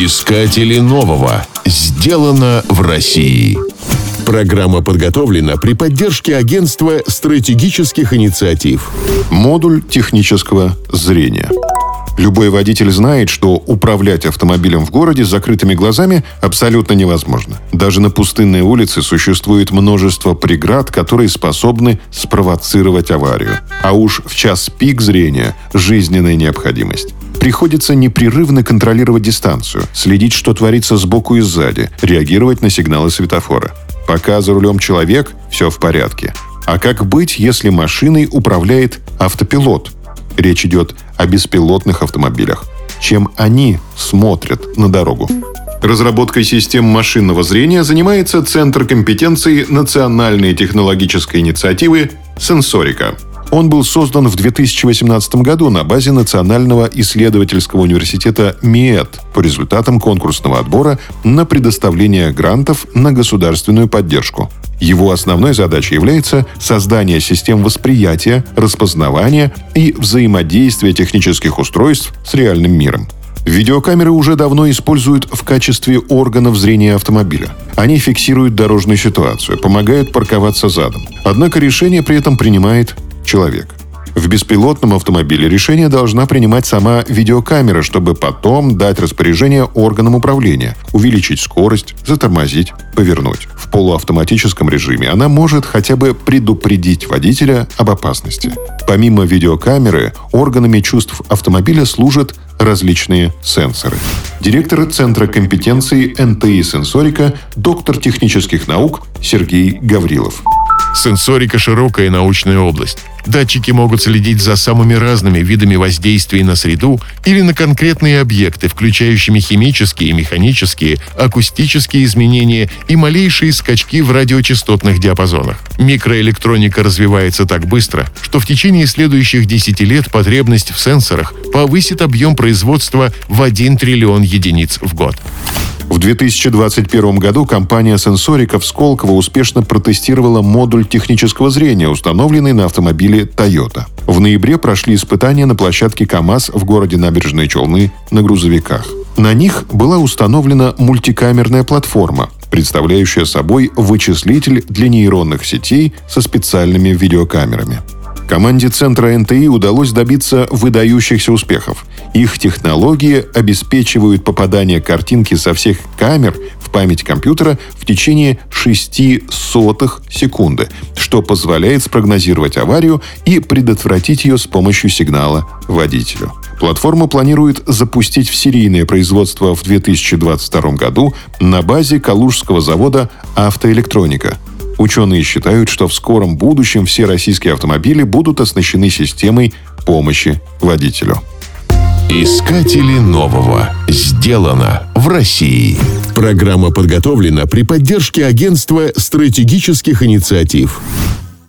Искатели нового. Сделано в России. Программа подготовлена при поддержке Агентства стратегических инициатив. Модуль технического зрения. Любой водитель знает, что управлять автомобилем в городе с закрытыми глазами абсолютно невозможно. Даже на пустынной улице существует множество преград, которые способны спровоцировать аварию. А уж в час пик зрения – жизненная необходимость. Приходится непрерывно контролировать дистанцию, следить, что творится сбоку и сзади, реагировать на сигналы светофора. Пока за рулем человек, все в порядке. А как быть, если машиной управляет автопилот? Речь идет о беспилотных автомобилях. Чем они смотрят на дорогу? Разработкой систем машинного зрения занимается Центр компетенции Национальной технологической инициативы «Сенсорика». Он был создан в 2018 году на базе Национального исследовательского университета МИЭТ по результатам конкурсного отбора на предоставление грантов на государственную поддержку. Его основной задачей является создание систем восприятия, распознавания и взаимодействия технических устройств с реальным миром. Видеокамеры уже давно используют в качестве органов зрения автомобиля. Они фиксируют дорожную ситуацию, помогают парковаться задом. Однако решение при этом принимает человек. В беспилотном автомобиле решение должна принимать сама видеокамера, чтобы потом дать распоряжение органам управления, увеличить скорость, затормозить, повернуть. В полуавтоматическом режиме она может хотя бы предупредить водителя об опасности. Помимо видеокамеры, органами чувств автомобиля служат различные сенсоры. Директор Центра компетенции НТИ «Сенсорика», доктор технических наук Сергей Гаврилов. Сенсорика – широкая научная область. Датчики могут следить за самыми разными видами воздействий на среду или на конкретные объекты, включающими химические, механические, акустические изменения и малейшие скачки в радиочастотных диапазонах. Микроэлектроника развивается так быстро, что в течение следующих 10 лет потребность в сенсорах повысит объем производства в 1 триллион единиц в год. В 2021 году компания Сенсорика в Сколково успешно протестировала модуль технического зрения, установленный на автомобиле Toyota. В ноябре прошли испытания на площадке КАМАЗ в городе Набережные Челны на грузовиках. На них была установлена мультикамерная платформа, представляющая собой вычислитель для нейронных сетей со специальными видеокамерами. Команде Центра НТИ удалось добиться выдающихся успехов. Их технологии обеспечивают попадание картинки со всех камер в память компьютера в течение 6 сотых секунды, что позволяет спрогнозировать аварию и предотвратить ее с помощью сигнала водителю. Платформу планирует запустить в серийное производство в 2022 году на базе Калужского завода «Автоэлектроника», Ученые считают, что в скором будущем все российские автомобили будут оснащены системой помощи водителю. Искатели нового. Сделано в России. Программа подготовлена при поддержке Агентства стратегических инициатив.